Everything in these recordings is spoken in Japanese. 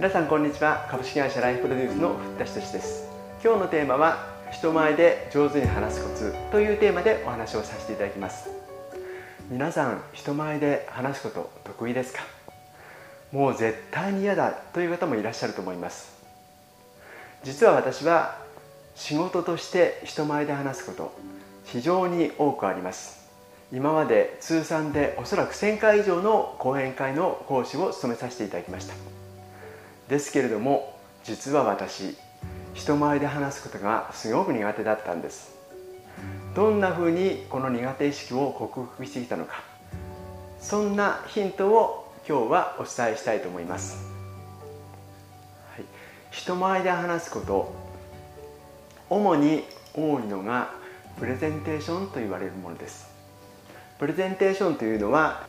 皆さんこんにちは。株式会社ライフプロデュースのふったしとしです。今日のテーマは人前で上手に話すコツというテーマでお話をさせていただきます。皆さん人前で話すこと得意ですか？もう絶対に嫌だという方もいらっしゃると思います。実は私は仕事として人前で話すこと非常に多くあります。今まで通算でおそらく1000回以上の講演会の講師を務めさせていただきました。ですけれども実は私人前で話すことがすごく苦手だったんです。どんなふうにこの苦手意識を克服してきたのかそんなヒントを今日はお伝えしたいと思います、はい、人前で話すこと主に多いのがプレゼンテーションと言われるものです。プレゼンテーションというのは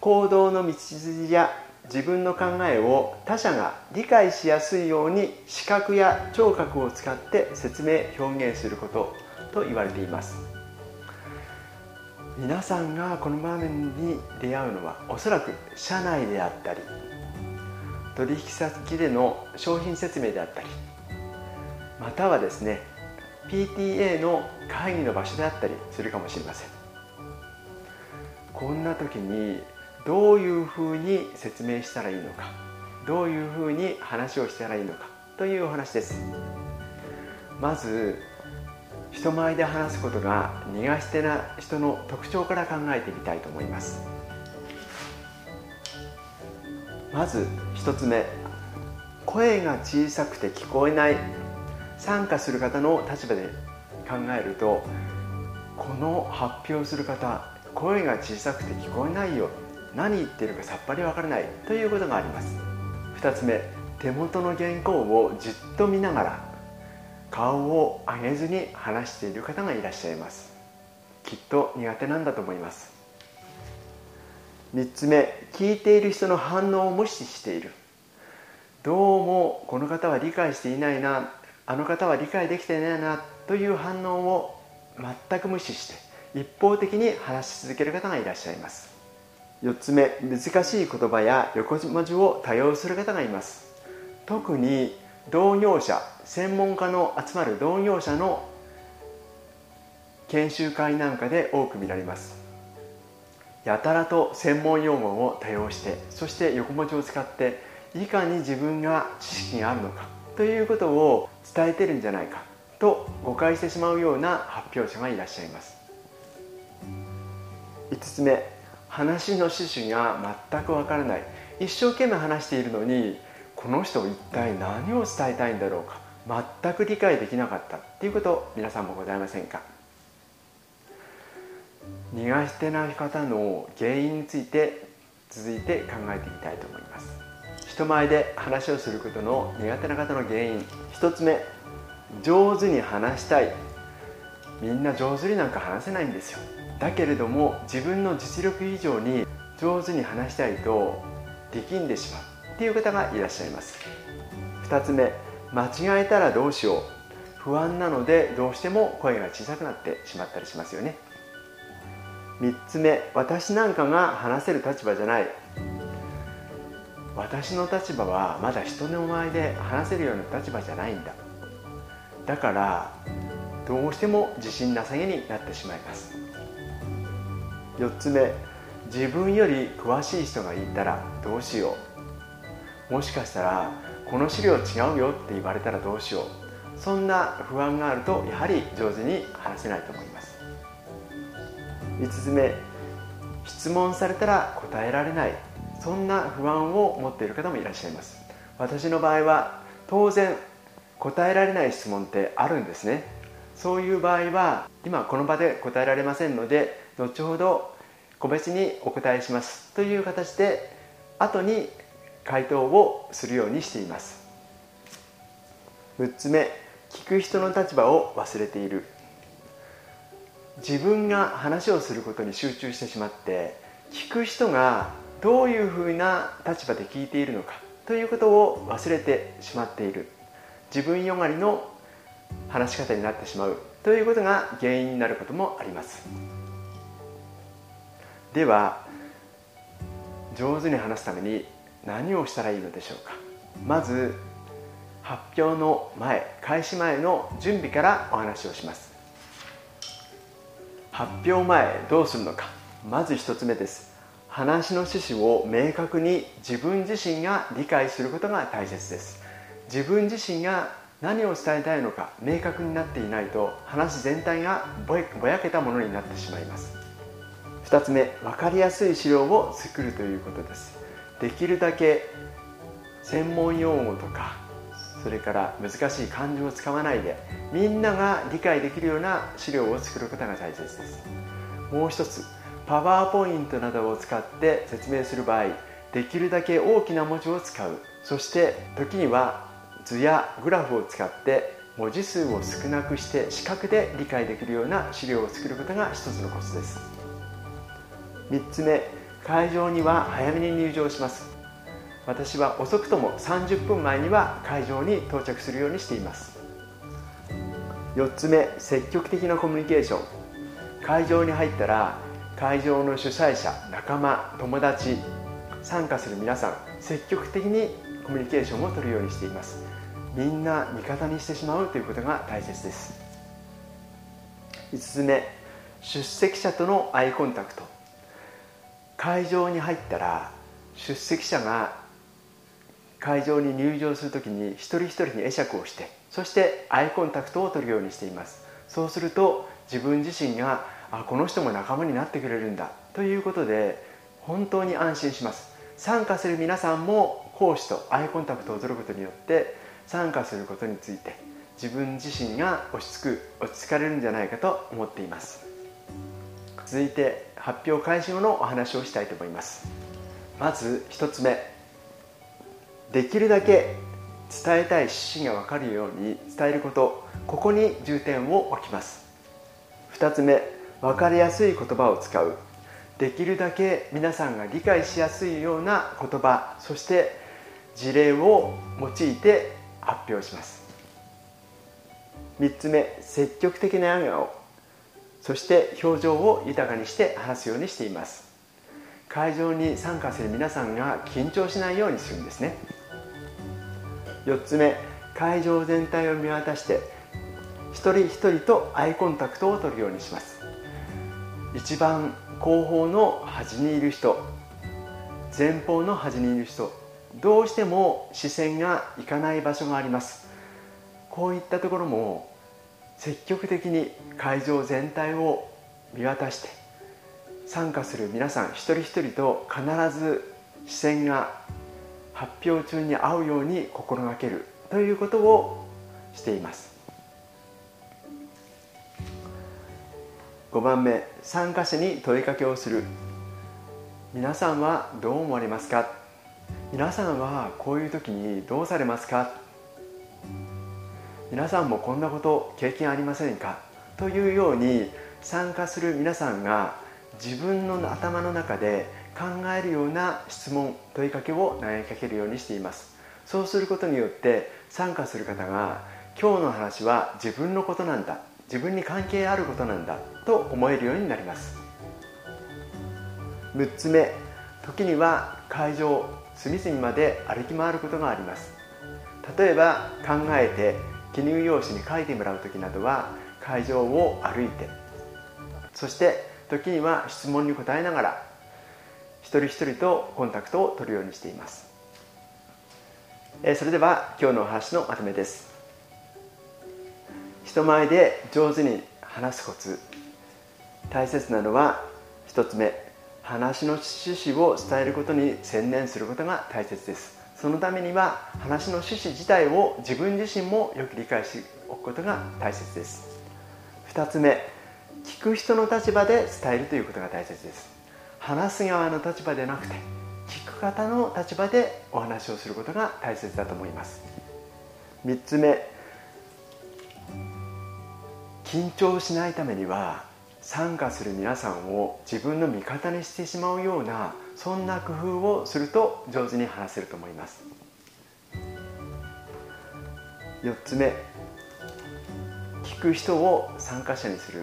行動の道筋や自分の考えを他者が理解しやすいように視覚や聴覚を使って説明表現することと言われています。皆さんがこの場面に出会うのはおそらく社内であったり取引先での商品説明であったりまたはですね PTA の会議の場所であったりするかもしれません。こんな時にどういうふうに説明したらいいのかどういうふうに話をしたらいいのかというお話です。まず人前で話すことが苦手な人の特徴から考えてみたいと思います。まず1つ目声が小さくて聞こえない参加する方の立場で考えるとこの発表する方声が小さくて聞こえないよ。何言ってるかさっぱりわからないということがあります。2つ目手元の原稿をじっと見ながら顔を上げずに話している方がいらっしゃいます。きっと苦手なんだと思います。3つ目聞いている人の反応を無視している。どうもこの方は理解していないなあの方は理解できていないなという反応を全く無視して一方的に話し続ける方がいらっしゃいます。4つ目難しい言葉や横文字を多用する方がいます。特に同業者専門家の集まる同業者の研修会なんかで多く見られます。やたらと専門用語を多用してそして横文字を使っていかに自分が知識があるのかということを伝えてるんじゃないかと誤解してしまうような発表者がいらっしゃいます。5つ目話の趣旨が全くわからない。一生懸命話しているのにこの人一体何を伝えたいんだろうか。全く理解できなかったっていうこと皆さんもございませんか？苦手な方の原因について続いて考えてみたいと思います。人前で話をすることの苦手な方の原因。1つ目上手に話したい。みんな上手になんか話せないんですよ。だけれども自分の実力以上に上手に話したいと力んでしまうっていう方がいらっしゃいます。2つ目間違えたらどうしよう。不安なのでどうしても声が小さくなってしまったりしますよね。3つ目私なんかが話せる立場じゃない。私の立場はまだ人の前で話せるような立場じゃないんだ。だからどうしても自信なさげになってしまいます。4つ目自分より詳しい人がいたらどうしよう。もしかしたらこの資料違うよって言われたらどうしよう。そんな不安があるとやはり上手に話せないと思います。5つ目質問されたら答えられない。そんな不安を持っている方もいらっしゃいます。私の場合は当然答えられない質問ってあるんですね。そういう場合は今この場で答えられませんので後ほど個別にお答えします。という形で後に回答をするようにしています。6つ目聞く人の立場を忘れている。自分が話をすることに集中してしまって聞く人がどういうふうな立場で聞いているのかということを忘れてしまっている。自分よがりの話し方になってしまう。ということが原因になることもあります。では上手に話すために何をしたらいいのでしょうか。まず発表の前開始前の準備からお話をします。発表前どうするのか。まず1つ目です。話の趣旨を明確に自分自身が理解することが大切です。自分自身が何を伝えたいのか明確になっていないと話全体がぼやけたものになってしまいます。2つ目分かりやすい資料を作るということです。できるだけ専門用語とかそれから難しい漢字を使わないでみんなが理解できるような資料を作ることが大切です。もう一つパワーポイントなどを使って説明する場合できるだけ大きな文字を使う。そして時には図やグラフを使って文字数を少なくして視覚で理解できるような資料を作ることが一つのコツです。3つ目会場には早めに入場します。私は遅くとも30分前には会場に到着するようにしています。4つ目積極的なコミュニケーション。会場に入ったら会場の主催者仲間友達参加する皆さん積極的にコミュニケーションを取るようにしています。みんな味方にしてしまうということが大切です。5つ目出席者とのアイコンタクト。会場に入ったら出席者が会場に入場するときに一人一人に会釈をしてそしてアイコンタクトを取るようにしています。そうすると自分自身があこの人も仲間になってくれるんだということで本当に安心します。参加する皆さんも講師とアイコンタクトを取ることによって参加することについて自分自身が落ち着く落ち着かれるんじゃないかと思っています。続いて発表開始後のお話をしたいと思います。まず1つ目。できるだけ伝えたい趣旨が分かるように伝えること。ここに重点を置きます。2つ目。分かりやすい言葉を使う。できるだけ皆さんが理解しやすいような言葉そして事例を用いて発表します。3つ目。積極的な笑顔。そして表情を豊かにして話すようにしています。会場に参加する皆さんが緊張しないようにするんですね。4つ目会場全体を見渡して一人一人とアイコンタクトを取るようにします。一番後方の端にいる人前方の端にいる人どうしても視線がいかない場所があります。こういったところも積極的に会場全体を見渡して参加する皆さん一人一人と必ず視線が発表中に合うように心がけるということをしています。5番目参加者に問いかけをする。皆さんはどう思われますか？皆さんはこういう時にどうされますか？皆さんもこんなこと経験ありませんか？というように参加する皆さんが自分の頭の中で考えるような質問問いかけを投げかけるようにしています。そうすることによって参加する方が今日の話は自分のことなんだ自分に関係あることなんだと思えるようになります。6つ目時には会場隅々まで歩き回ることがあります。例えば考えて記入用紙に書いてもらう時などは会場を歩いてそして時には質問に答えながら一人一人とコンタクトを取るようにしています。それでは今日のお話のまとめです。人前で上手に話すコツ大切なのは1つ目話の趣旨を伝えることに専念することが大切です。そのためには話の趣旨自体を自分自身もよく理解しておくことが大切です。2つ目聞く人の立場で伝えるということが大切です。話す側の立場でなくて聞く方の立場でお話をすることが大切だと思います。3つ目緊張しないためには参加する皆さんを自分の味方にしてしまうようなそんな工夫をすると上手に話せると思います。4つ目聞く人を参加者にする。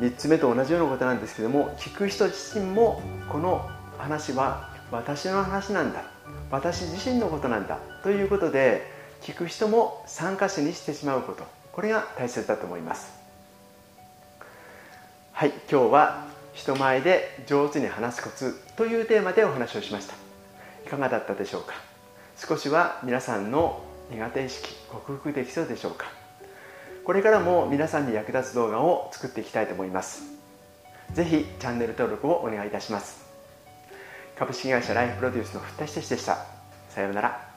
3つ目と同じようなことなんですけども聞く人自身もこの話は私の話なんだ私自身のことなんだということで聞く人も参加者にしてしまうことこれが大切だと思います。はい今日は人前で上手に話すコツというテーマでお話をしました。いかがだったでしょうか？少しは皆さんの苦手意識克服できそうでしょうか？これからも皆さんに役立つ動画を作っていきたいと思います。是非チャンネル登録をお願いいたします。株式会社ライフプロデュースのふったしでした。さようなら。